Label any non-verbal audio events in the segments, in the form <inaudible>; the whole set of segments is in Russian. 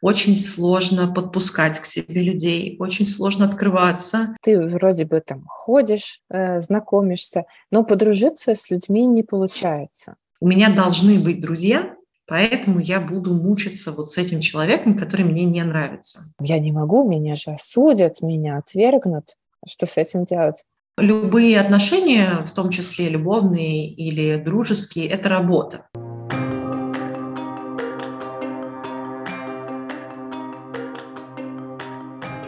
очень сложно подпускать к себе людей, очень сложно открываться. Ты вроде бы там ходишь, э, знакомишься, но подружиться с людьми не получается. У меня должны быть друзья, Поэтому я буду мучиться вот с этим человеком, который мне не нравится. Я не могу, меня же осудят, меня отвергнут. Что с этим делать? Любые отношения, в том числе любовные или дружеские, это работа.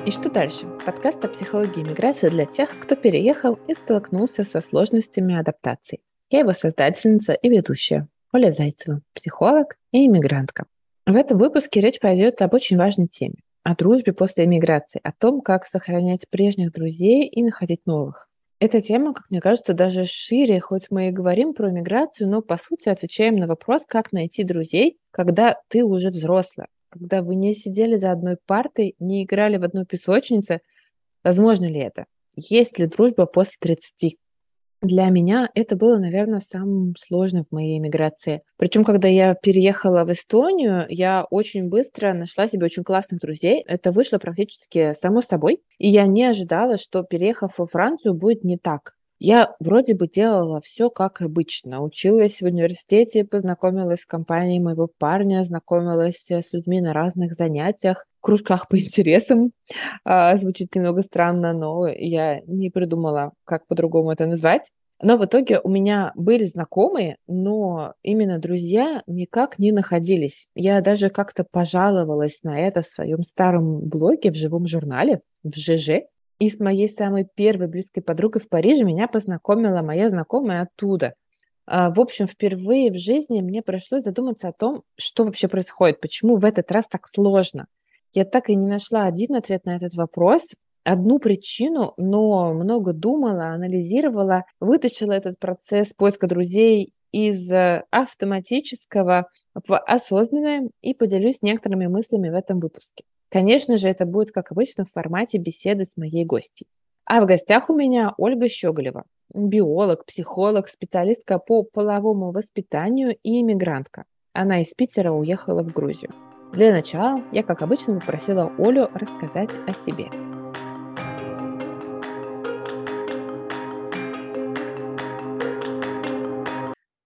И что дальше? Подкаст о психологии миграции для тех, кто переехал и столкнулся со сложностями адаптации. Я его создательница и ведущая Оля Зайцева, психолог и иммигрантка. В этом выпуске речь пойдет об очень важной теме – о дружбе после эмиграции, о том, как сохранять прежних друзей и находить новых. Эта тема, как мне кажется, даже шире, хоть мы и говорим про миграцию, но по сути отвечаем на вопрос, как найти друзей, когда ты уже взрослая, когда вы не сидели за одной партой, не играли в одной песочнице. Возможно ли это? Есть ли дружба после 30? Для меня это было, наверное, самым сложным в моей эмиграции. Причем, когда я переехала в Эстонию, я очень быстро нашла себе очень классных друзей. Это вышло практически само собой. И я не ожидала, что переехав во Францию будет не так. Я вроде бы делала все как обычно. Училась в университете, познакомилась с компанией моего парня, знакомилась с людьми на разных занятиях, кружках по <laughs> интересам. А, звучит немного странно, но я не придумала, как по-другому это назвать. Но в итоге у меня были знакомые, но именно друзья никак не находились. Я даже как-то пожаловалась на это в своем старом блоге в живом журнале, в ЖЖ. И с моей самой первой близкой подругой в Париже меня познакомила моя знакомая оттуда. А, в общем, впервые в жизни мне пришлось задуматься о том, что вообще происходит, почему в этот раз так сложно. Я так и не нашла один ответ на этот вопрос, одну причину, но много думала, анализировала, вытащила этот процесс поиска друзей из э, автоматического в осознанное и поделюсь некоторыми мыслями в этом выпуске. Конечно же, это будет, как обычно, в формате беседы с моей гостьей. А в гостях у меня Ольга Щеголева, биолог, психолог, специалистка по половому воспитанию и иммигрантка. Она из Питера уехала в Грузию. Для начала я, как обычно, попросила Олю рассказать о себе.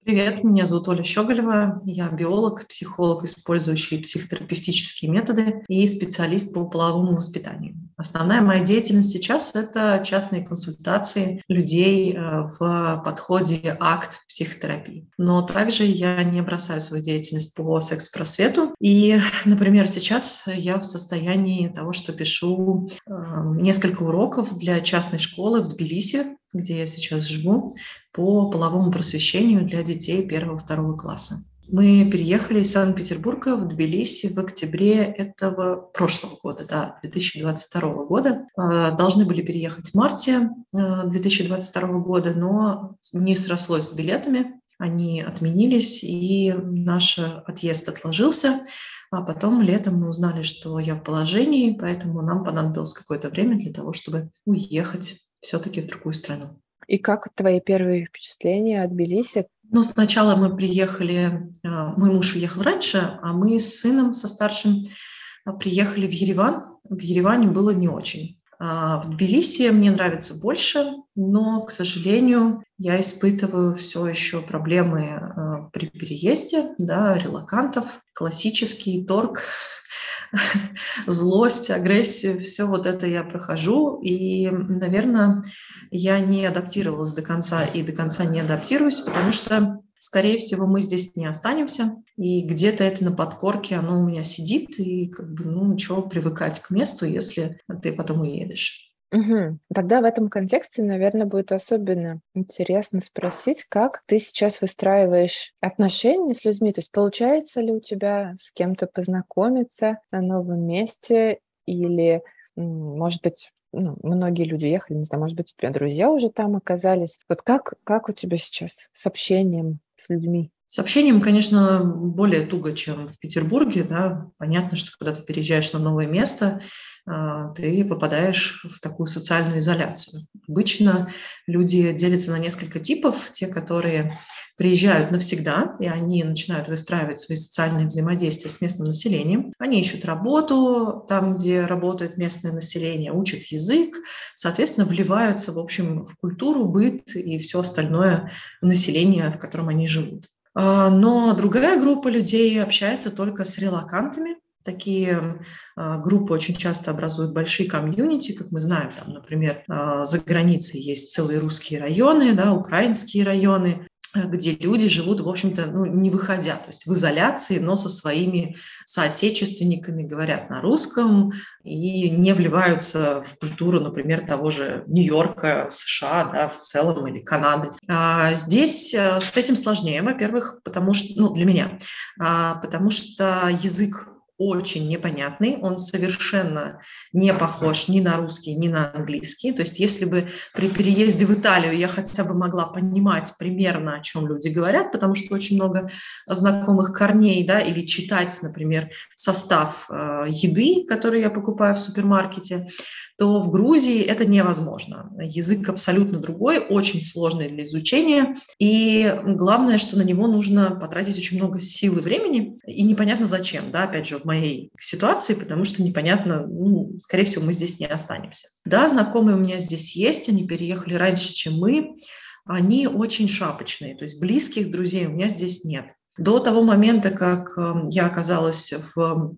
Привет, меня зовут Оля Щеголева. Я биолог, психолог, использующий психотерапевтические методы и специалист по половому воспитанию. Основная моя деятельность сейчас – это частные консультации людей э, в подходе акт психотерапии. Но также я не бросаю свою деятельность по секс-просвету. И, например, сейчас я в состоянии того, что пишу э, несколько уроков для частной школы в Тбилиси, где я сейчас живу, по половому просвещению для детей первого-второго класса. Мы переехали из Санкт-Петербурга в Тбилиси в октябре этого прошлого года, да, 2022 года. А, должны были переехать в марте 2022 а, года, но не срослось с билетами, они отменились, и наш отъезд отложился. А потом летом мы узнали, что я в положении, поэтому нам понадобилось какое-то время для того, чтобы уехать все-таки в другую страну. И как твои первые впечатления от Тбилиси? Ну, сначала мы приехали, а, мой муж уехал раньше, а мы с сыном, со старшим, а, приехали в Ереван. В Ереване было не очень. А, в Тбилиси мне нравится больше, но, к сожалению, я испытываю все еще проблемы при переезде, да, релакантов, классический торг, <laughs> <laughs> злость, агрессию, все вот это я прохожу. И, наверное, я не адаптировалась до конца и до конца не адаптируюсь, потому что, скорее всего, мы здесь не останемся. И где-то это на подкорке, оно у меня сидит, и как бы, ну, чего привыкать к месту, если ты потом уедешь. Угу. Тогда в этом контексте, наверное, будет особенно интересно спросить, как ты сейчас выстраиваешь отношения с людьми. То есть получается ли у тебя с кем-то познакомиться на новом месте или, может быть, ну, многие люди ехали, не знаю, может быть, у тебя друзья уже там оказались. Вот как, как у тебя сейчас с общением с людьми? С общением, конечно, более туго, чем в Петербурге. Да? Понятно, что когда ты переезжаешь на новое место, а, ты попадаешь в такую социальную изоляцию. Обычно люди делятся на несколько типов. Те, которые приезжают навсегда, и они начинают выстраивать свои социальные взаимодействия с местным населением. Они ищут работу там, где работает местное население, учат язык, соответственно, вливаются, в общем, в культуру, быт и все остальное население, в котором они живут. А, но другая группа людей общается только с релакантами, Такие э, группы очень часто образуют большие комьюнити, как мы знаем, там, например, э, за границей есть целые русские районы, да, украинские районы, где люди живут, в общем-то, ну, не выходя, то есть в изоляции, но со своими соотечественниками говорят на русском и не вливаются в культуру, например, того же Нью-Йорка, США, да, в целом, или Канады. А здесь э, с этим сложнее, во-первых, потому что, ну, для меня, а, потому что язык очень непонятный, он совершенно не похож ни на русский, ни на английский. То есть если бы при переезде в Италию я хотя бы могла понимать примерно, о чем люди говорят, потому что очень много знакомых корней, да, или читать, например, состав э, еды, который я покупаю в супермаркете, то в Грузии это невозможно. Язык абсолютно другой, очень сложный для изучения, и главное, что на него нужно потратить очень много сил и времени, и непонятно зачем, да, опять же, в моей ситуации, потому что непонятно, ну, скорее всего, мы здесь не останемся. Да, знакомые у меня здесь есть, они переехали раньше, чем мы, они очень шапочные, то есть близких друзей у меня здесь нет. До того момента, как эм, я оказалась в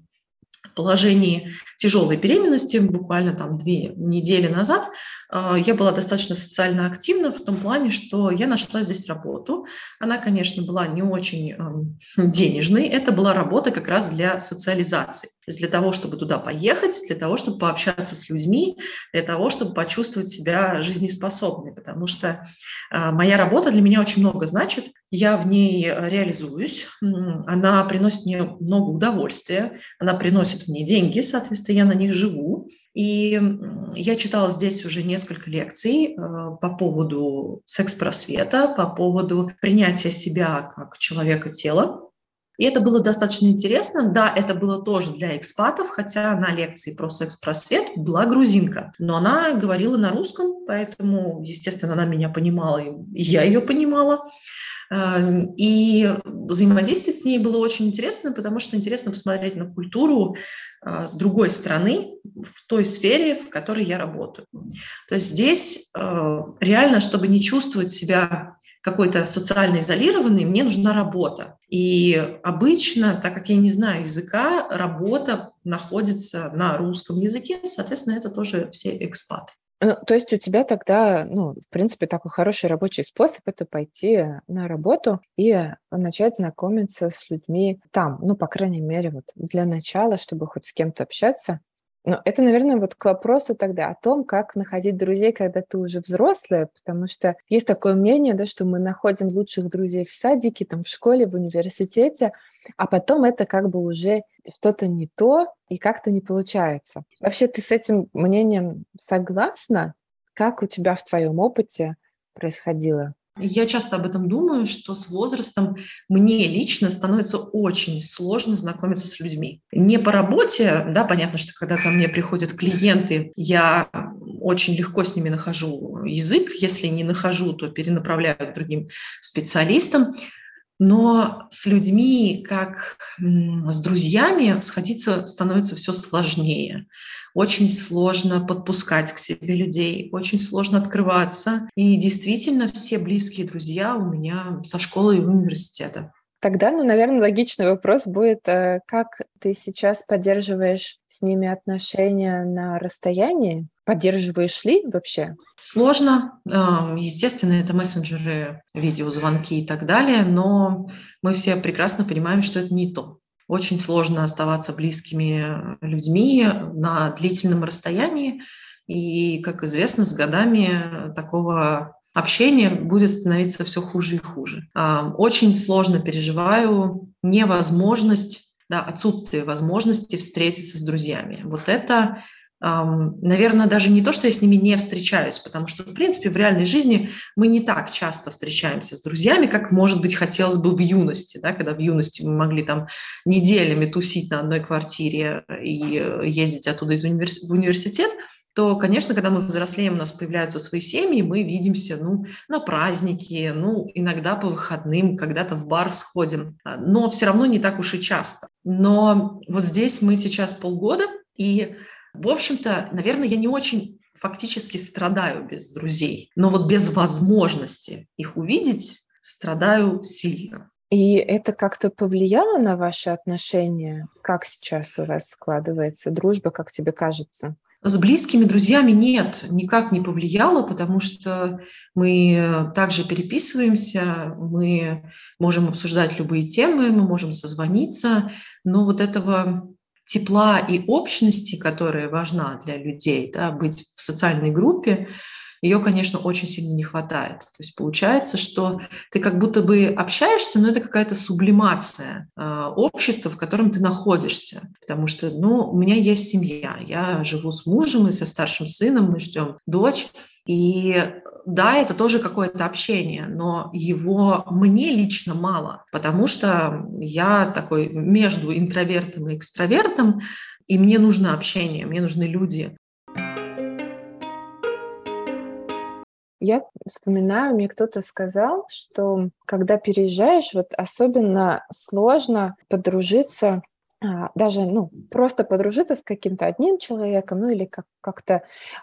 положении тяжелой беременности, буквально там две недели назад, а, я была достаточно социально активна в том плане, что я нашла здесь работу. Она, конечно, была не очень эм, денежной. Это была работа как раз для социализации. То есть для того, чтобы туда поехать, для того, чтобы пообщаться с людьми, для того, чтобы почувствовать себя жизнеспособной. Потому что а, моя работа для меня очень много значит. Я в ней реализуюсь. Она приносит мне много удовольствия. Она приносит мне деньги, соответственно, я на них живу. И я читала здесь уже несколько лекций э, по поводу секс-просвета, по поводу принятия себя как человека-тела. И это было достаточно интересно. Да, это было тоже для экспатов, хотя на лекции про секс-просвет была грузинка. Но она говорила на русском, поэтому, естественно, она меня понимала, и я ее понимала. Эм, и взаимодействие с ней было очень интересно, потому что интересно посмотреть на культуру э, другой страны в той сфере, в которой я работаю. То есть здесь э, реально, чтобы не чувствовать себя какой-то социально изолированный, мне нужна работа. И обычно, так как я не знаю языка, работа находится на русском языке, соответственно, это тоже все экспаты. Ну, то есть у тебя тогда, ну, в принципе, такой хороший рабочий способ это пойти на работу и начать знакомиться с людьми там, ну, по крайней мере, вот для начала, чтобы хоть с кем-то общаться. Но это, наверное, вот к вопросу тогда о том, как находить друзей, когда ты уже взрослая, потому что есть такое мнение, да, что мы находим лучших друзей в садике, там, в школе, в университете, а потом это как бы уже что-то не то и как-то не получается. Вообще ты с этим мнением согласна? Как у тебя в твоем опыте происходило? Я часто об этом думаю, что с возрастом мне лично становится очень сложно знакомиться с людьми. Не по работе, да, понятно, что когда ко мне приходят клиенты, я очень легко с ними нахожу язык. Если не нахожу, то перенаправляю к другим специалистам. Но с людьми, как с друзьями, сходиться становится все сложнее. Очень сложно подпускать к себе людей, очень сложно открываться. И действительно, все близкие друзья у меня со школы и университета. Тогда, ну, наверное, логичный вопрос будет, э, как ты сейчас поддерживаешь с ними отношения на расстоянии? Поддерживаешь ли вообще? Сложно. Естественно, это мессенджеры, видеозвонки и так далее, но мы все прекрасно понимаем, что это не то. Очень сложно оставаться близкими людьми на длительном расстоянии. И, как известно, с годами такого общения будет становиться все хуже и хуже. Очень сложно переживаю невозможность, да, отсутствие возможности встретиться с друзьями. Вот это наверное, даже не то, что я с ними не встречаюсь, потому что, в принципе, в реальной жизни мы не так часто встречаемся с друзьями, как, может быть, хотелось бы в юности, да, когда в юности мы могли там неделями тусить на одной квартире и ездить оттуда из универ... в университет, то, конечно, когда мы взрослеем, у нас появляются свои семьи, мы видимся ну, на праздники, ну, иногда по выходным, когда-то в бар сходим, а, но все равно не так уж и часто. Но вот здесь мы сейчас полгода, и в общем-то, наверное, я не очень фактически страдаю без друзей, но вот без возможности их увидеть страдаю сильно. И это как-то повлияло на ваши отношения? Как сейчас у вас складывается дружба, как тебе кажется? С близкими друзьями нет, никак не повлияло, потому что мы также переписываемся, мы можем обсуждать любые темы, мы можем созвониться, но вот этого тепла и общности, которая важна для людей, да, быть в социальной группе, ее, конечно, очень сильно не хватает. То есть получается, что ты как будто бы общаешься, но это какая-то сублимация э, общества, в котором ты находишься. Потому что, ну, у меня есть семья, я живу с мужем и со старшим сыном, мы ждем дочь, и да, это тоже какое-то общение, но его мне лично мало, потому что я такой между интровертом и экстравертом, и мне нужно общение, мне нужны люди. Я вспоминаю, мне кто-то сказал, что когда переезжаешь, вот особенно сложно подружиться даже, ну, просто подружиться с каким-то одним человеком, ну, или как- как-то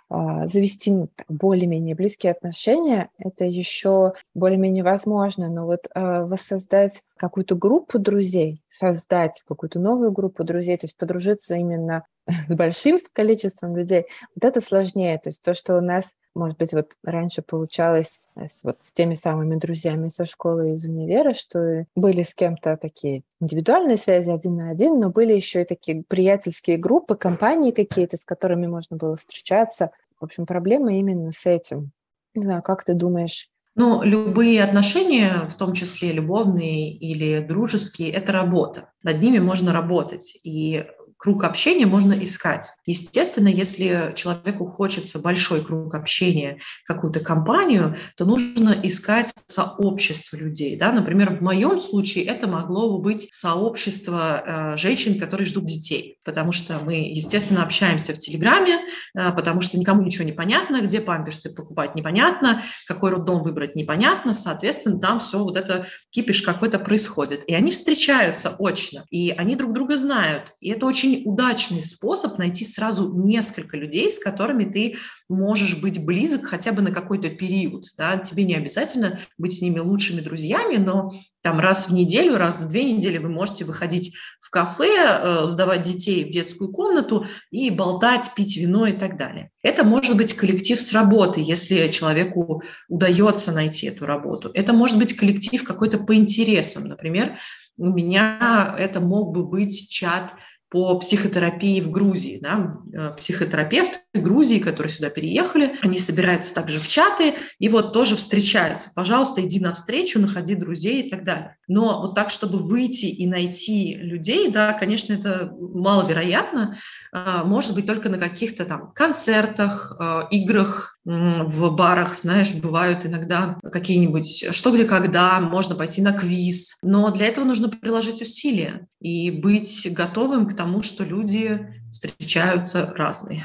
а, завести ну, более-менее близкие отношения, это еще более-менее возможно, но вот а, воссоздать какую-то группу друзей, создать какую-то новую группу друзей, то есть подружиться именно <laughs> с большим количеством людей, вот это сложнее. То есть то, что у нас, может быть, вот раньше получалось э, с, вот с теми самыми друзьями со школы из универа, что были с кем-то такие индивидуальные связи один на один, но были еще и такие приятельские группы, компании какие-то, с которыми можно было встречаться. В общем, проблема именно с этим. Не знаю, как ты думаешь, ну, любые отношения, в том числе любовные или дружеские, это работа. Над ними можно работать. И круг общения можно искать. Естественно, если человеку хочется большой круг общения, какую-то компанию, то нужно искать сообщество людей. Да? Например, в моем случае это могло бы быть сообщество э, женщин, которые ждут детей, потому что мы, естественно, общаемся в Телеграме, э, потому что никому ничего не понятно, где памперсы покупать непонятно, какой роддом выбрать непонятно, соответственно, там все вот это кипиш какой-то происходит. И они встречаются очно, и они друг друга знают, и это очень очень удачный способ найти сразу несколько людей, с которыми ты можешь быть близок хотя бы на какой-то период. Да? Тебе не обязательно быть с ними лучшими друзьями, но там раз в неделю, раз в две недели вы можете выходить в кафе, э, сдавать детей в детскую комнату и болтать, пить вино и так далее. Это может быть коллектив с работы, если человеку удается найти эту работу. Это может быть коллектив какой-то по интересам. Например, у меня это мог бы быть чат по психотерапии в Грузии. Да? Э, психотерапевты Грузии, которые сюда переехали, они собираются также в чаты и вот тоже встречаются. Пожалуйста, иди навстречу, находи друзей и так далее. Но вот так, чтобы выйти и найти людей, да, конечно, это маловероятно. А, может быть, только на каких-то там концертах, а, играх, в барах, знаешь, бывают иногда какие-нибудь «что, где, когда», можно пойти на квиз. Но для этого нужно приложить усилия и быть готовым к тому, что люди встречаются разные.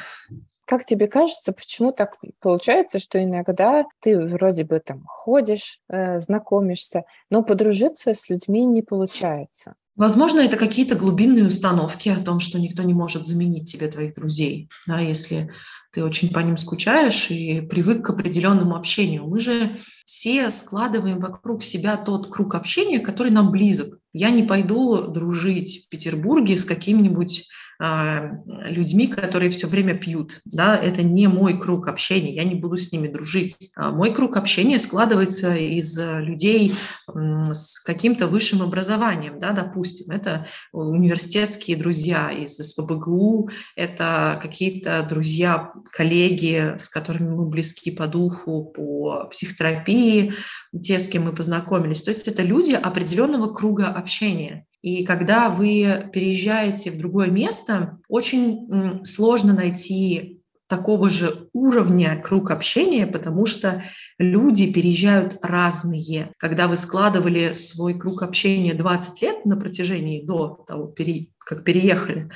Как тебе кажется, почему так получается, что иногда ты вроде бы там ходишь, э, знакомишься, но подружиться с людьми не получается? Возможно, это какие-то глубинные установки о том, что никто не может заменить тебе твоих друзей, да, если ты очень по ним скучаешь и привык к определенному общению. Мы же все складываем вокруг себя тот круг общения, который нам близок. Я не пойду дружить в Петербурге с какими-нибудь людьми, которые все время пьют. Да? Это не мой круг общения, я не буду с ними дружить. А мой круг общения складывается из людей с каким-то высшим образованием, да, допустим. Это университетские друзья из СПБГУ, это какие-то друзья, коллеги, с которыми мы близки по духу, по психотерапии, те, с кем мы познакомились. То есть это люди определенного круга общения. И когда вы переезжаете в другое место, часто очень сложно найти такого же уровня круг общения, потому что люди переезжают разные. Когда вы складывали свой круг общения 20 лет на протяжении до того, как переехали,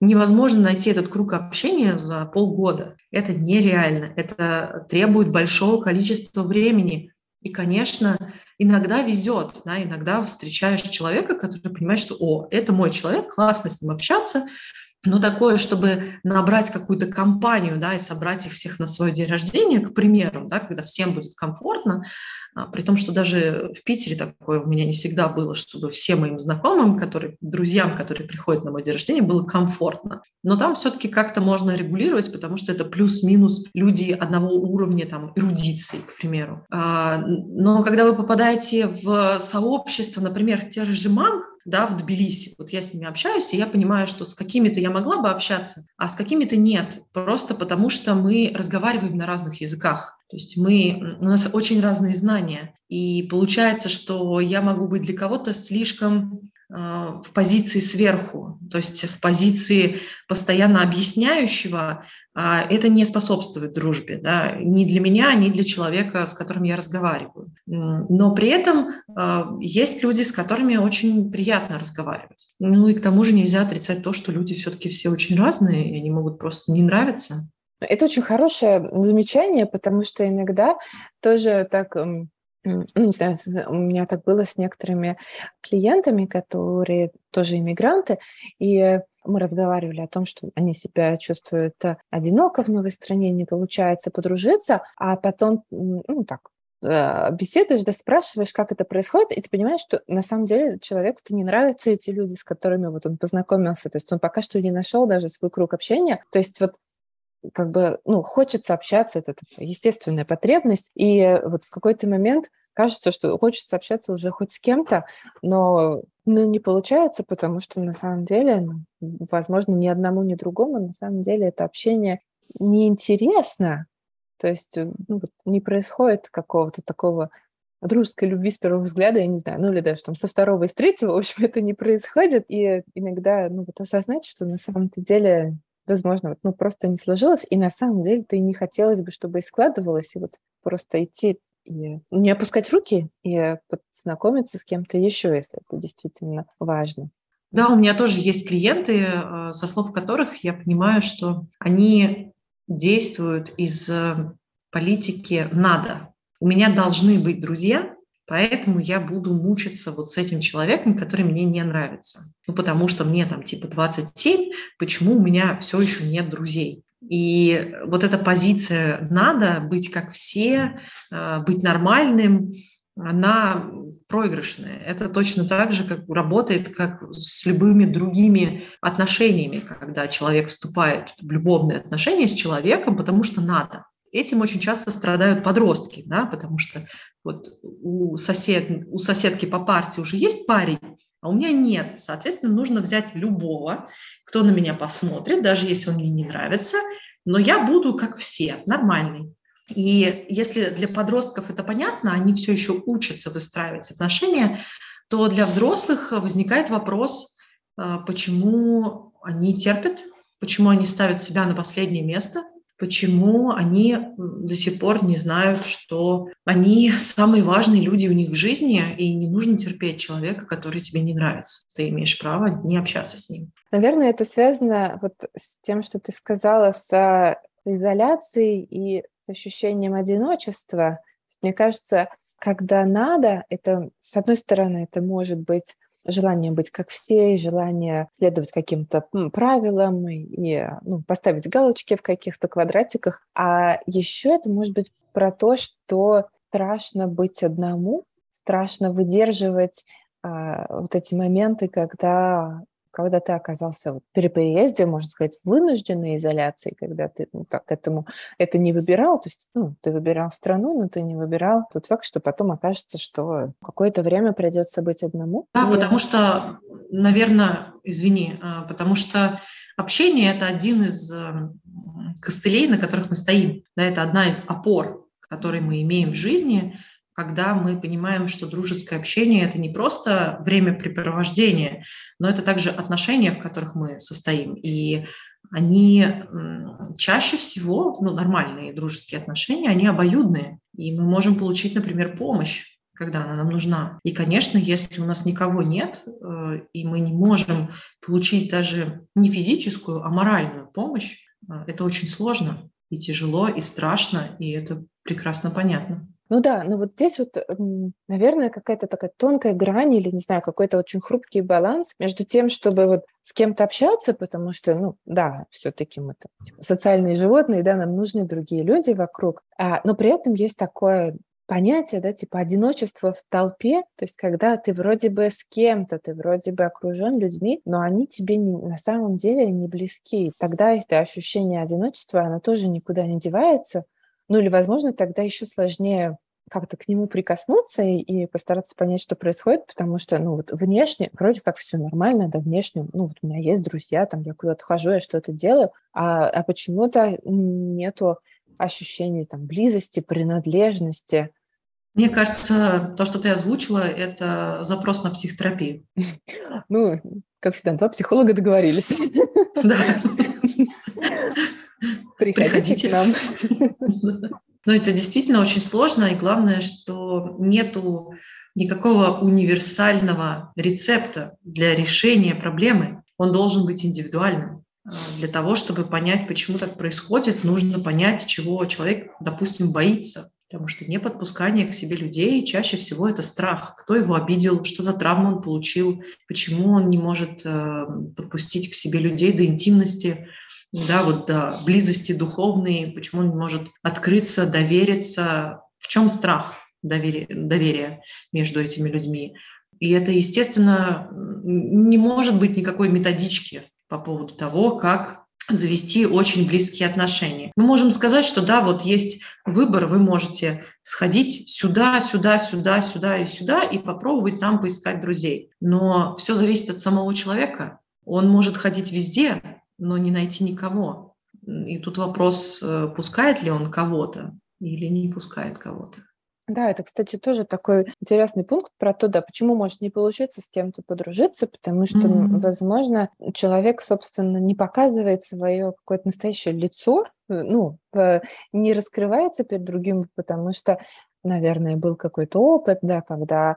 невозможно найти этот круг общения за полгода. Это нереально. Это требует большого количества времени. И, конечно, иногда везет, да, иногда встречаешь человека, который понимает, что, о, это мой человек, классно с ним общаться, но такое, чтобы набрать какую-то компанию, да, и собрать их всех на свой день рождения, к примеру, да, когда всем будет комфортно, а, при том, что даже в Питере такое у меня не всегда было, чтобы всем моим знакомым, которые, друзьям, которые приходят на мой день рождения, было комфортно. Но там все-таки как-то можно регулировать, потому что это плюс-минус люди одного уровня там эрудиции, к примеру. А, но когда вы попадаете в сообщество, например, тех же мам, да, в Тбилиси. Вот я с ними общаюсь, и я понимаю, что с какими-то я могла бы общаться, а с какими-то нет, просто потому что мы разговариваем на разных языках. То есть мы, у нас очень разные знания. И получается, что я могу быть для кого-то слишком в позиции сверху, то есть в позиции постоянно объясняющего, а это не способствует дружбе, да, ни для меня, ни для человека, с которым я разговариваю. Но при этом а, есть люди, с которыми очень приятно разговаривать. Ну и к тому же нельзя отрицать то, что люди все-таки все очень разные, и они могут просто не нравиться. Это очень хорошее замечание, потому что иногда тоже так ну, не знаю, у меня так было с некоторыми клиентами, которые тоже иммигранты, и мы разговаривали о том, что они себя чувствуют э, одиноко в новой стране, не получается подружиться, а потом, ну так, э, беседуешь, да спрашиваешь, как это происходит, и ты понимаешь, что на самом деле человеку-то не нравятся эти люди, с которыми вот он познакомился, то есть он пока что не нашел даже свой круг общения, то есть вот как бы, ну, хочется общаться, это естественная потребность, и вот в какой-то момент кажется, что хочется общаться уже хоть с кем-то, но ну, не получается, потому что на самом деле, ну, возможно, ни одному, ни другому, на самом деле это общение неинтересно, то есть э, ну, вот не происходит какого-то такого дружеской любви с первого взгляда, я не знаю, ну или даже там со второго и с третьего, в общем, это не происходит, и иногда, ну вот осознать, что на самом-то деле возможно, вот, ну, просто не сложилось, и на самом деле ты не хотелось бы, чтобы и складывалось, и вот просто идти и не опускать руки и познакомиться с кем-то еще, если это действительно важно. Да, у меня тоже есть клиенты, э, со слов которых я понимаю, что они действуют из э, политики «надо». У меня должны быть друзья, Поэтому я буду мучиться вот с этим человеком, который мне не нравится. Ну, потому что мне там типа 27, почему у меня все еще нет друзей? И вот эта позиция «надо быть как все», а, быть нормальным, она проигрышная. Это точно так же, как работает, как с любыми другими отношениями, когда человек вступает в любовные отношения с человеком, потому что надо. Этим очень часто страдают подростки, да, потому что вот у, сосед, у соседки по партии уже есть парень, а у меня нет. Соответственно, нужно взять любого, кто на меня посмотрит, даже если он мне не нравится, но я буду как все, нормальный. И если для подростков это понятно, они все еще учатся выстраивать отношения, то для взрослых возникает вопрос, а, почему они терпят, почему они ставят себя на последнее место – почему они до сих пор не знают, что они самые важные люди у них в жизни, и не нужно терпеть человека, который тебе не нравится. Ты имеешь право не общаться с ним. Наверное, это связано вот с тем, что ты сказала, с изоляцией и с ощущением одиночества. Мне кажется, когда надо, это, с одной стороны, это может быть желание быть как все, желание следовать каким-то правилам и ну, поставить галочки в каких-то квадратиках. А еще это может быть про то, что страшно быть одному, страшно выдерживать а, вот эти моменты, когда когда ты оказался вот при переезде, можно сказать, вынужденной изоляции, когда ты ну, так к этому это не выбирал, то есть ну, ты выбирал страну, но ты не выбирал тот факт, что потом окажется, что какое-то время придется быть одному. Да, и... потому что, наверное, извини, а, потому что общение – это один из эм, костылей, на которых мы стоим. Да, это одна из опор, которые мы имеем в жизни, когда мы понимаем, что дружеское общение – это не просто времяпрепровождение, но это также отношения, в которых мы состоим. И они чаще всего, ну, нормальные дружеские отношения, они обоюдные. И мы можем получить, например, помощь когда она нам нужна. И, конечно, если у нас никого нет, э, и мы не можем получить даже не физическую, а моральную помощь, э, это очень сложно и тяжело, и страшно, и это прекрасно понятно. Ну да, ну вот здесь вот, наверное, какая-то такая тонкая грань или, не знаю, какой-то очень хрупкий баланс между тем, чтобы вот с кем-то общаться, потому что, ну да, все-таки мы там, типа, социальные животные, да, нам нужны другие люди вокруг, а, но при этом есть такое понятие, да, типа одиночество в толпе, то есть когда ты вроде бы с кем-то, ты вроде бы окружен людьми, но они тебе не, на самом деле не близки. Тогда это ощущение одиночества, оно тоже никуда не девается. Ну или, возможно, тогда еще сложнее как-то к нему прикоснуться и, и постараться понять, что происходит, потому что, ну, вот внешне вроде как все нормально, да, внешне, ну, вот у меня есть друзья, там, я куда-то хожу, я что-то делаю, а, а почему-то нету ощущения там близости, принадлежности, мне кажется, то, что ты озвучила, это запрос на психотерапию. <laughs> Ну, как всегда, два психолога договорились. <laughs> Да. <laughs> Приходите к нам. <laughs> Но это действительно очень сложно, и главное, что нету никакого универсального рецепта для решения проблемы. Он должен быть индивидуальным. А, для того, чтобы понять, почему так происходит, нужно понять, чего человек, допустим, боится. Потому что не подпускание к себе людей чаще всего это страх. Кто его обидел, что за травму он получил, почему он не может э, подпустить к себе людей до интимности, да, вот до близости духовной, почему он не может открыться, довериться. В чем страх доверия, доверия между этими людьми? И это, естественно, не может быть никакой методички по поводу того, как завести очень близкие отношения. Мы можем сказать, что да, вот есть выбор, вы можете сходить сюда, сюда, сюда, сюда и сюда и попробовать там поискать друзей. Но все зависит от самого человека. Он может ходить везде, но не найти никого. И тут вопрос, э, пускает ли он кого-то или не пускает кого-то. Да, это, кстати, тоже такой интересный пункт про то, да, почему может не получиться с кем-то подружиться, потому что, mm-hmm. возможно, человек, собственно, не показывает свое какое-то настоящее лицо, э, ну, не раскрывается перед другим, потому что, наверное, был какой-то опыт, да, когда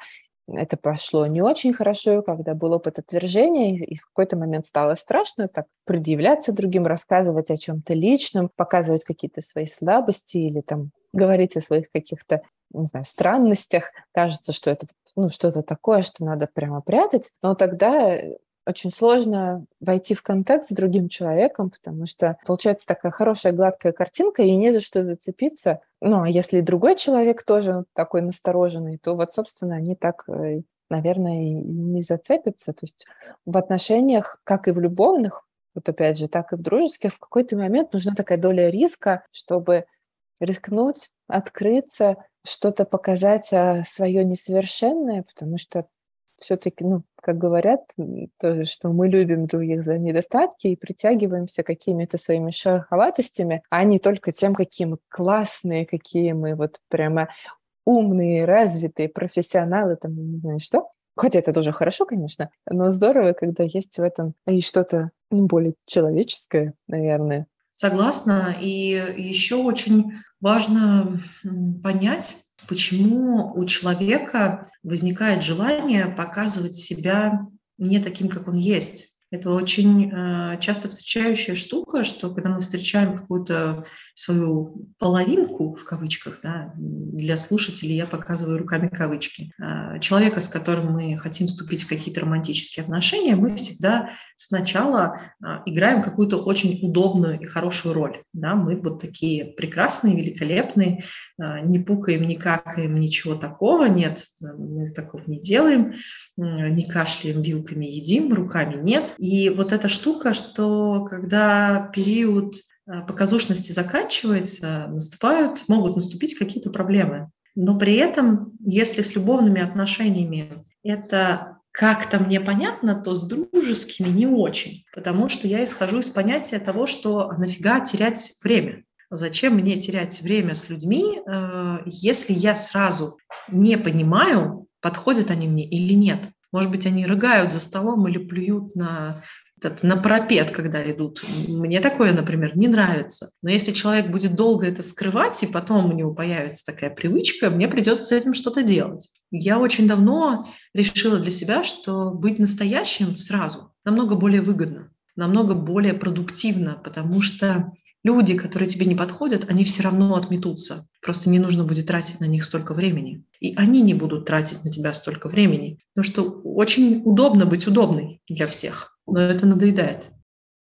это пошло не очень хорошо, когда был опыт отвержения, и в какой-то момент стало страшно так предъявляться другим, рассказывать о чем-то личном, показывать какие-то свои слабости или там говорить о своих каких-то не знаю, странностях, кажется, что это ну, что-то такое, что надо прямо прятать, но тогда очень сложно войти в контакт с другим человеком, потому что получается такая хорошая гладкая картинка, и не за что зацепиться. Ну, а если другой человек тоже такой настороженный, то вот, собственно, они так, э, наверное, и не зацепятся. То есть в отношениях, как и в любовных, вот опять же, так и в дружеских, в какой-то момент нужна такая доля риска, чтобы рискнуть, открыться, что-то показать а, свое несовершенное, потому что все-таки, ну, как говорят, тоже, что мы любим других за недостатки и притягиваемся какими-то своими шероховатостями, а не только тем, какие мы классные, какие мы вот прямо умные, развитые, профессионалы, там, не знаю что. Хотя это тоже хорошо, конечно, но здорово, когда есть в этом и что-то ну, более человеческое, наверное. Согласна. И еще очень важно понять, почему у человека возникает желание показывать себя не таким, как он есть. Это очень э, часто встречающая штука, что когда мы встречаем какую-то свою половинку, в кавычках, да, для слушателей я показываю руками кавычки, э, человека, с которым мы хотим вступить в какие-то романтические отношения, мы всегда сначала э, играем какую-то очень удобную и хорошую роль. Да? Мы вот такие прекрасные, великолепные, не пукаем, не какаем, ничего такого нет, мы такого не делаем, не кашляем, вилками едим, руками нет. И вот эта штука, что когда период э, показушности заканчивается, наступают, могут наступить какие-то проблемы. Но при этом, если с любовными отношениями это как-то мне понятно, то с дружескими не очень, потому что я исхожу из понятия того, что а нафига терять время. Зачем мне терять время с людьми, э, если я сразу не понимаю, подходят они мне или нет? Может быть, они рыгают за столом или плюют на этот, на пропет, когда идут. Мне такое, например, не нравится. Но если человек будет долго это скрывать, и потом у него появится такая привычка, мне придется с этим что-то делать. Я очень давно решила для себя, что быть настоящим сразу намного более выгодно, намного более продуктивно, потому что люди, которые тебе не подходят, они все равно отметутся. Просто не нужно будет тратить на них столько времени. И они не будут тратить на тебя столько времени. Потому что очень удобно быть удобной для всех но это надоедает.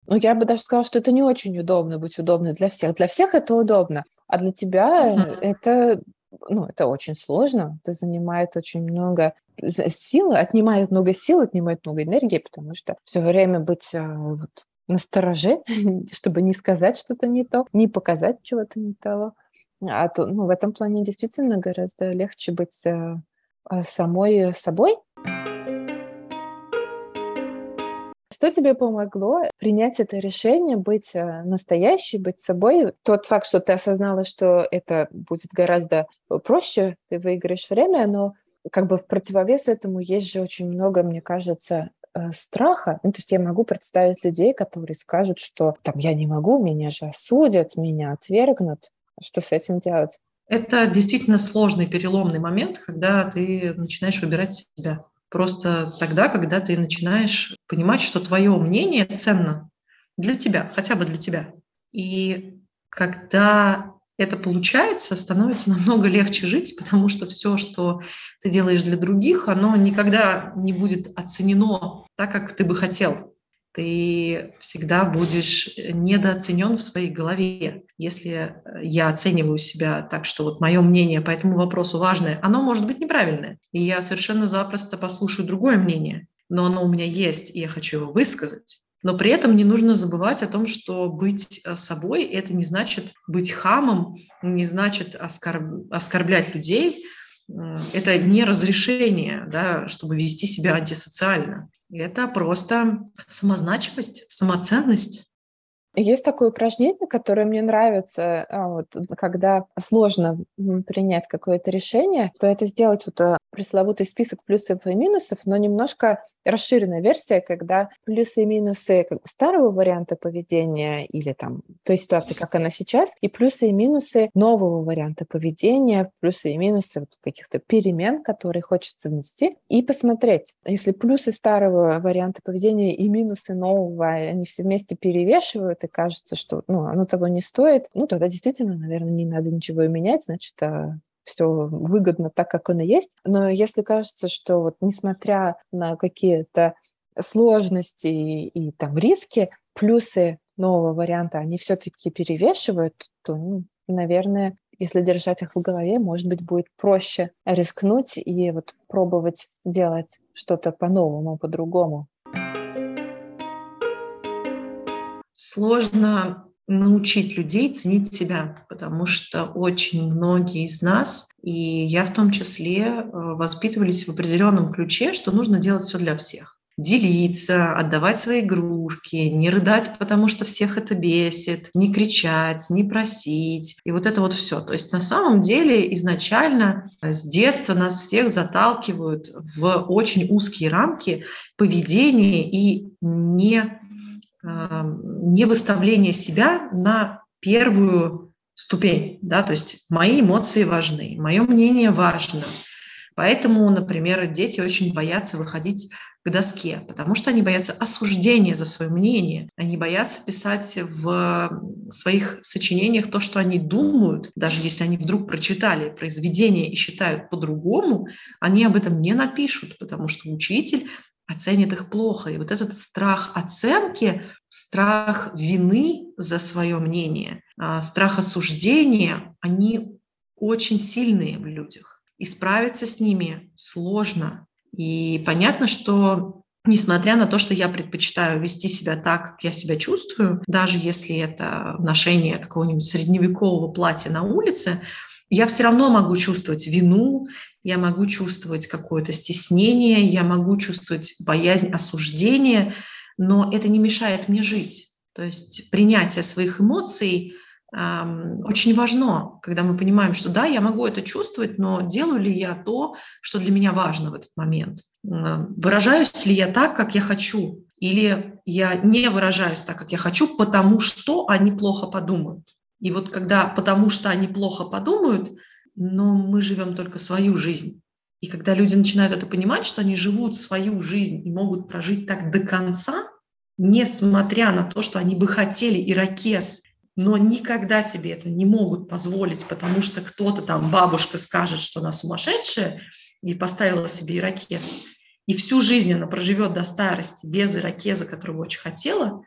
Ну, я бы даже сказала, что это не очень удобно быть удобной для всех. Для всех это удобно, а для тебя uh-huh. это, ну, это очень сложно. Это занимает очень много сил, отнимает много сил, отнимает много энергии, потому что все время быть а, вот, на стороже, <laughs> чтобы не сказать что-то не то, не показать чего-то не того. А то, ну, в этом плане действительно гораздо легче быть а, самой собой. Что тебе помогло принять это решение, быть э, настоящей, быть собой? Тот факт, что ты осознала, что это будет гораздо проще, ты выиграешь время, но как бы в противовес этому есть же очень много, мне кажется, э, страха. Ну, то есть я могу представить людей, которые скажут, что там я не могу, меня же осудят, меня отвергнут. Что с этим делать? Это действительно сложный переломный момент, когда ты начинаешь выбирать себя. Просто тогда, когда ты начинаешь понимать, что твое мнение ценно для тебя, хотя бы для тебя. И когда это получается, становится намного легче жить, потому что все, что ты делаешь для других, оно никогда не будет оценено так, как ты бы хотел ты всегда будешь недооценен в своей голове. Если я оцениваю себя так, что вот мое мнение по этому вопросу важное, оно может быть неправильное. И я совершенно запросто послушаю другое мнение, но оно у меня есть, и я хочу его высказать. Но при этом не нужно забывать о том, что быть э, собой – это не значит быть хамом, не значит оскорб... оскорблять людей, это не разрешение, да, чтобы вести себя антисоциально. Это просто самозначимость, самоценность. Есть такое упражнение, которое мне нравится, а, вот, когда сложно принять какое-то решение, то это сделать вот э, пресловутый список плюсов и минусов, но немножко расширенная версия, когда плюсы и минусы старого варианта поведения или там той ситуации, как она сейчас, и плюсы и минусы нового варианта поведения, плюсы и минусы каких-то перемен, которые хочется внести, и посмотреть, если плюсы старого варианта поведения и минусы нового, они все вместе перевешивают, и кажется, что ну, оно того не стоит, ну тогда действительно, наверное, не надо ничего менять, значит, а, все выгодно так, как оно есть. Но если кажется, что вот несмотря на какие-то сложности и, и там риски, плюсы нового варианта, они все-таки перевешивают, то, ну, наверное, если держать их в голове, может быть, будет проще рискнуть и вот пробовать делать что-то по-новому, по-другому. Сложно научить людей ценить себя, потому что очень многие из нас, и я в том числе, э, воспитывались в определенном ключе, что нужно делать все для всех делиться, отдавать свои игрушки, не рыдать, потому что всех это бесит, не кричать, не просить. И вот это вот все. То есть на самом деле изначально с детства нас всех заталкивают в очень узкие рамки поведения и не не выставление себя на первую ступень, да, то есть мои эмоции важны, мое мнение важно. Поэтому, например, дети очень боятся выходить к доске, потому что они боятся осуждения за свое мнение, они боятся писать в своих сочинениях то, что они думают, даже если они вдруг прочитали произведение и считают по-другому, они об этом не напишут, потому что учитель оценит их плохо. И вот этот страх оценки, страх вины за свое мнение, а, страх осуждения, они очень сильные в людях. И справиться с ними сложно. И понятно, что несмотря на то, что я предпочитаю вести себя так, как я себя чувствую, даже если это ношение какого-нибудь средневекового платья на улице, я все равно могу чувствовать вину, я могу чувствовать какое-то стеснение, я могу чувствовать боязнь осуждения, но это не мешает мне жить. То есть принятие своих эмоций очень важно, когда мы понимаем, что да, я могу это чувствовать, но делаю ли я то, что для меня важно в этот момент? Выражаюсь ли я так, как я хочу? Или я не выражаюсь так, как я хочу, потому что они плохо подумают? И вот когда потому что они плохо подумают, но мы живем только свою жизнь. И когда люди начинают это понимать, что они живут свою жизнь и могут прожить так до конца, несмотря на то, что они бы хотели ирокез но никогда себе это не могут позволить, потому что кто-то там, бабушка скажет, что она сумасшедшая, и поставила себе ирокез, и всю жизнь она проживет до старости без ирокеза, которого очень хотела,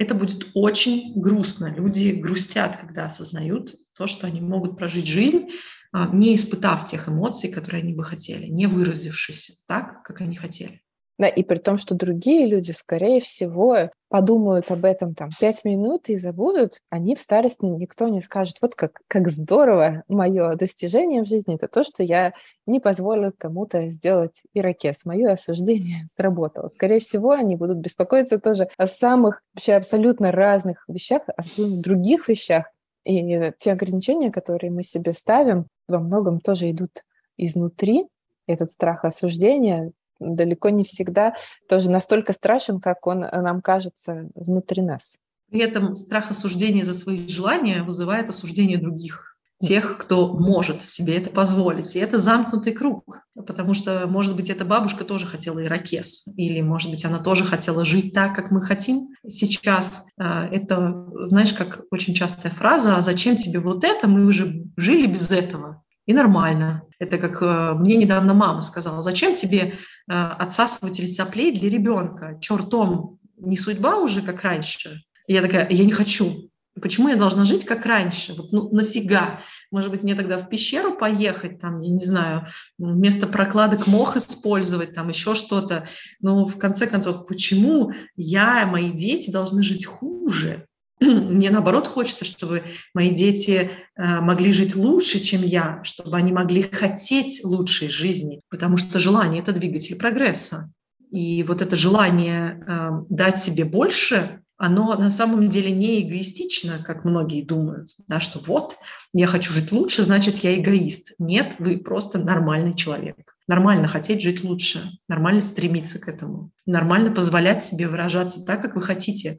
это будет очень грустно. Люди грустят, когда осознают то, что они могут прожить жизнь, а, не испытав тех эмоций, которые они бы хотели, не выразившись так, как они хотели. Да, и при том, что другие люди, скорее всего, подумают об этом там пять минут и забудут, они в старости никто не скажет, вот как, как здорово мое достижение в жизни, это то, что я не позволил кому-то сделать ирокез. Мое осуждение <laughs> сработало. Скорее всего, они будут беспокоиться тоже о самых вообще абсолютно разных вещах, о других вещах. И те ограничения, которые мы себе ставим, во многом тоже идут изнутри. Этот страх осуждения далеко не всегда тоже настолько страшен, как он э, нам кажется внутри нас. При этом страх осуждения за свои желания вызывает осуждение других тех, кто может себе это позволить. И это замкнутый круг, потому что, может быть, эта бабушка тоже хотела ирокез, или, может быть, она тоже хотела жить так, как мы хотим сейчас. А, это, знаешь, как очень частая фраза, а зачем тебе вот это, мы уже жили без этого и нормально. Это как э, мне недавно мама сказала, зачем тебе э, отсасыватель соплей для ребенка? Чертом не судьба уже, как раньше? И я такая, я не хочу. Почему я должна жить как раньше? Вот ну нафига? Может быть, мне тогда в пещеру поехать, там, я не знаю, вместо прокладок мох использовать, там еще что-то. Но в конце концов, почему я, мои дети должны жить хуже? <clears throat> Мне наоборот хочется, чтобы мои дети э, могли жить лучше, чем я, чтобы они могли хотеть лучшей жизни, потому что желание – это двигатель прогресса. И вот это желание э, дать себе больше, оно на самом деле не эгоистично, как многие думают, да, что вот, я хочу жить лучше, значит, я эгоист. Нет, вы просто нормальный человек. Нормально хотеть жить лучше, нормально стремиться к этому, нормально позволять себе выражаться так, как вы хотите.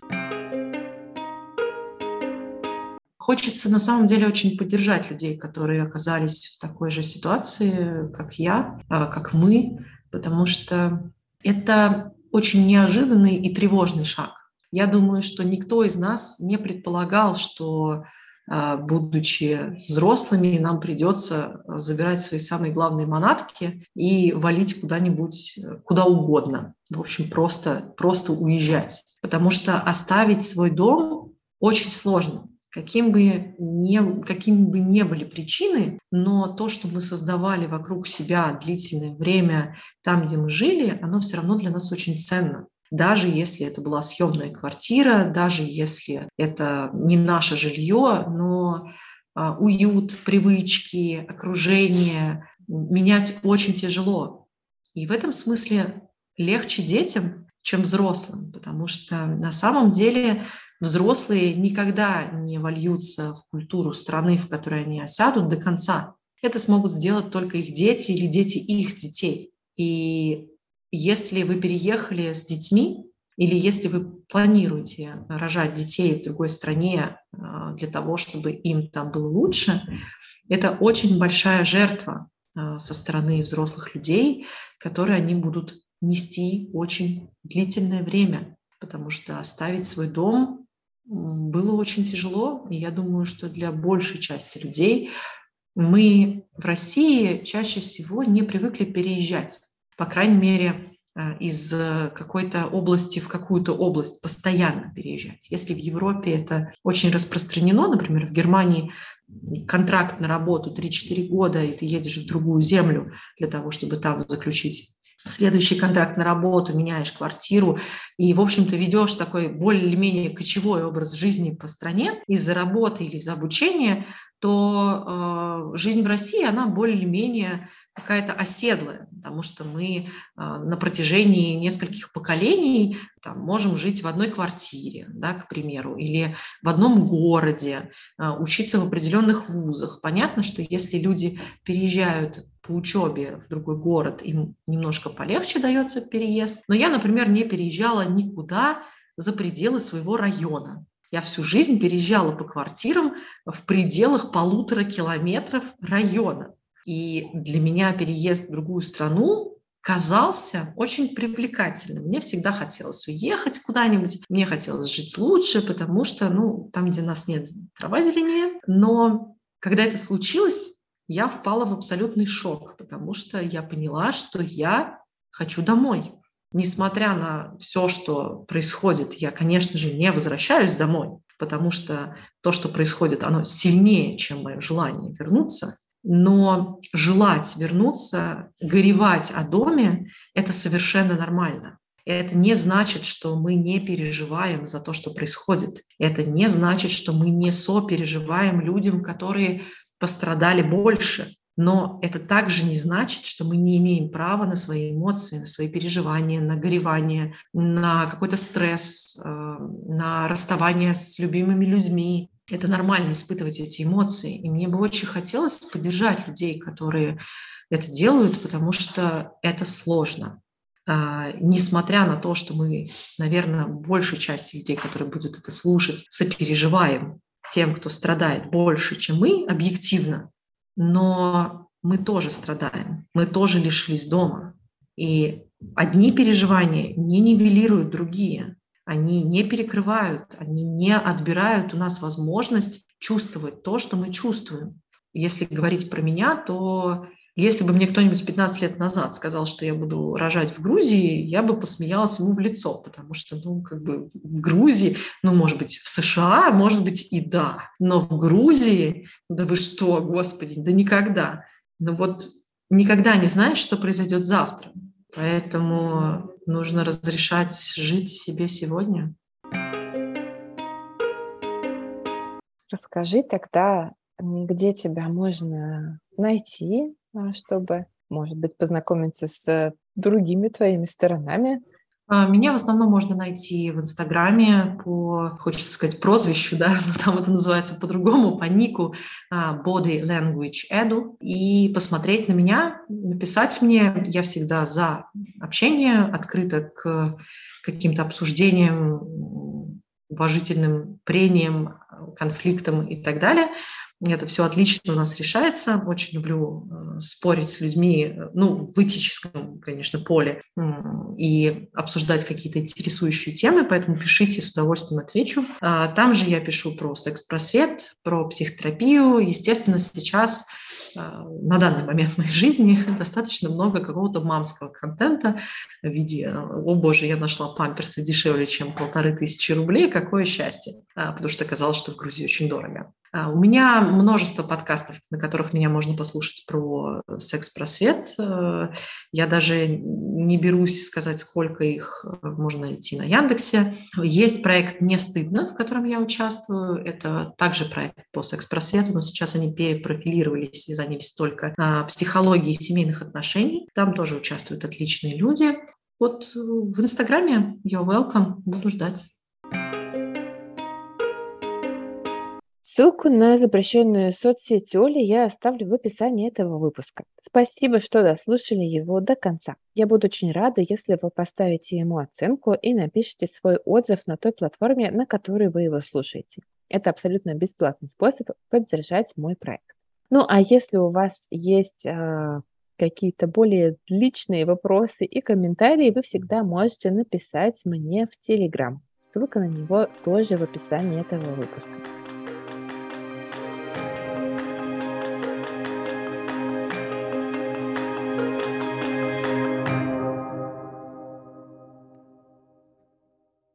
Хочется на самом деле очень поддержать людей, которые оказались в такой же ситуации, как я, а, как мы, потому что это очень неожиданный и тревожный шаг. Я думаю, что никто из нас не предполагал, что а, будучи взрослыми, нам придется забирать свои самые главные манатки и валить куда-нибудь, куда угодно. В общем, просто, просто уезжать. Потому что оставить свой дом очень сложно каким бы, не, какими бы ни были причины, но то, что мы создавали вокруг себя длительное время там, где мы жили, оно все равно для нас очень ценно. Даже если это была съемная квартира, даже если это не наше жилье, но а, уют, привычки, окружение менять очень тяжело. И в этом смысле легче детям, чем взрослым, потому что на самом деле взрослые никогда не вольются в культуру страны, в которой они осядут до конца. Это смогут сделать только их дети или дети их детей. И если вы переехали с детьми, или если вы планируете рожать детей в другой стране а, для того, чтобы им там было лучше, это очень большая жертва а, со стороны взрослых людей, которые они будут нести очень длительное время, потому что оставить свой дом было очень тяжело. И я думаю, что для большей части людей мы в России чаще всего не привыкли переезжать. По крайней мере, э, из какой-то области в какую-то область постоянно переезжать. Если в Европе это очень распространено, например, в Германии контракт на работу 3-4 года, и ты едешь в другую землю для того, чтобы там заключить следующий контракт на работу, меняешь квартиру и, в общем-то, ведешь такой более-менее кочевой образ жизни по стране из-за работы или из-за обучения, то э, жизнь в России, она более-менее какая-то оседлая, потому что мы а, на протяжении нескольких поколений там, можем жить в одной квартире, да, к примеру, или в одном городе, а, учиться в определенных вузах. Понятно, что если люди переезжают по учебе в другой город, им немножко полегче дается переезд. Но я, например, не переезжала никуда за пределы своего района. Я всю жизнь переезжала по квартирам в пределах полутора километров района. И для меня переезд в другую страну казался очень привлекательным. Мне всегда хотелось уехать куда-нибудь, мне хотелось жить лучше, потому что, ну, там, где нас нет, трава зеленее. Но когда это случилось, я впала в абсолютный шок, потому что я поняла, что я хочу домой. Несмотря на все, что происходит, я, конечно же, не возвращаюсь домой, потому что то, что происходит, оно сильнее, чем мое желание вернуться. Но желать вернуться, горевать о доме – это совершенно нормально. Это не значит, что мы не переживаем за то, что происходит. Это не значит, что мы не сопереживаем людям, которые пострадали больше. Но это также не значит, что мы не имеем права на свои эмоции, на свои переживания, на горевание, на какой-то стресс, э, на расставание с любимыми людьми, это нормально испытывать эти эмоции. И мне бы очень хотелось поддержать людей, которые это делают, потому что это сложно. А, несмотря на то, что мы, наверное, большей части людей, которые будут это слушать, сопереживаем тем, кто страдает больше, чем мы, объективно, но мы тоже страдаем, мы тоже лишились дома. И одни переживания не нивелируют другие они не перекрывают, они не отбирают у нас возможность чувствовать то, что мы чувствуем. Если говорить про меня, то если бы мне кто-нибудь 15 лет назад сказал, что я буду рожать в Грузии, я бы посмеялась ему в лицо, потому что, ну, как бы в Грузии, ну, может быть, в США, может быть, и да, но в Грузии, да вы что, господи, да никогда. Ну вот никогда не знаешь, что произойдет завтра. Поэтому нужно разрешать жить себе сегодня. Расскажи тогда, где тебя можно найти, а, чтобы, может быть, познакомиться с другими твоими сторонами, меня в основном можно найти в Инстаграме по, хочется сказать, прозвищу, да, <laughs> но там это называется по-другому, по нику а, Body Language Edu, и посмотреть на меня, написать мне. Я всегда за общение, открыта к каким-то обсуждениям, уважительным прениям, конфликтам и так далее. Это все отлично у нас решается. Очень люблю э, спорить с людьми, э, ну, в этическом, конечно, поле и обсуждать какие-то интересующие темы, поэтому пишите, с удовольствием отвечу. А, там же я пишу про секс-просвет, про психотерапию. Естественно, сейчас а, на данный момент моей жизни <laughs> достаточно много какого-то мамского контента в виде «О боже, я нашла памперсы дешевле, чем полторы тысячи рублей, какое счастье!» а, Потому что оказалось, что в Грузии очень дорого. А, у меня множество подкастов, на которых меня можно послушать про секс-просвет. Э, я даже не берусь сказать, сколько их э, можно найти на Яндексе. Есть проект «Не стыдно», в котором я участвую. Это также проект по секс-просвету, но сейчас они перепрофилировались из занялись только а, психологией семейных отношений. Там тоже участвуют отличные люди. Вот э, в Инстаграме you're welcome, буду ждать. Ссылку на запрещенную соцсеть Оли я оставлю в описании этого выпуска. Спасибо, что дослушали его до конца. Я буду очень рада, если вы поставите ему оценку и напишите свой отзыв на той платформе, на которой вы его слушаете. Это абсолютно бесплатный способ поддержать мой проект. Ну, а если у вас есть а, какие-то более личные вопросы и комментарии, вы всегда можете написать мне в Телеграм. Ссылка на него тоже в описании этого выпуска.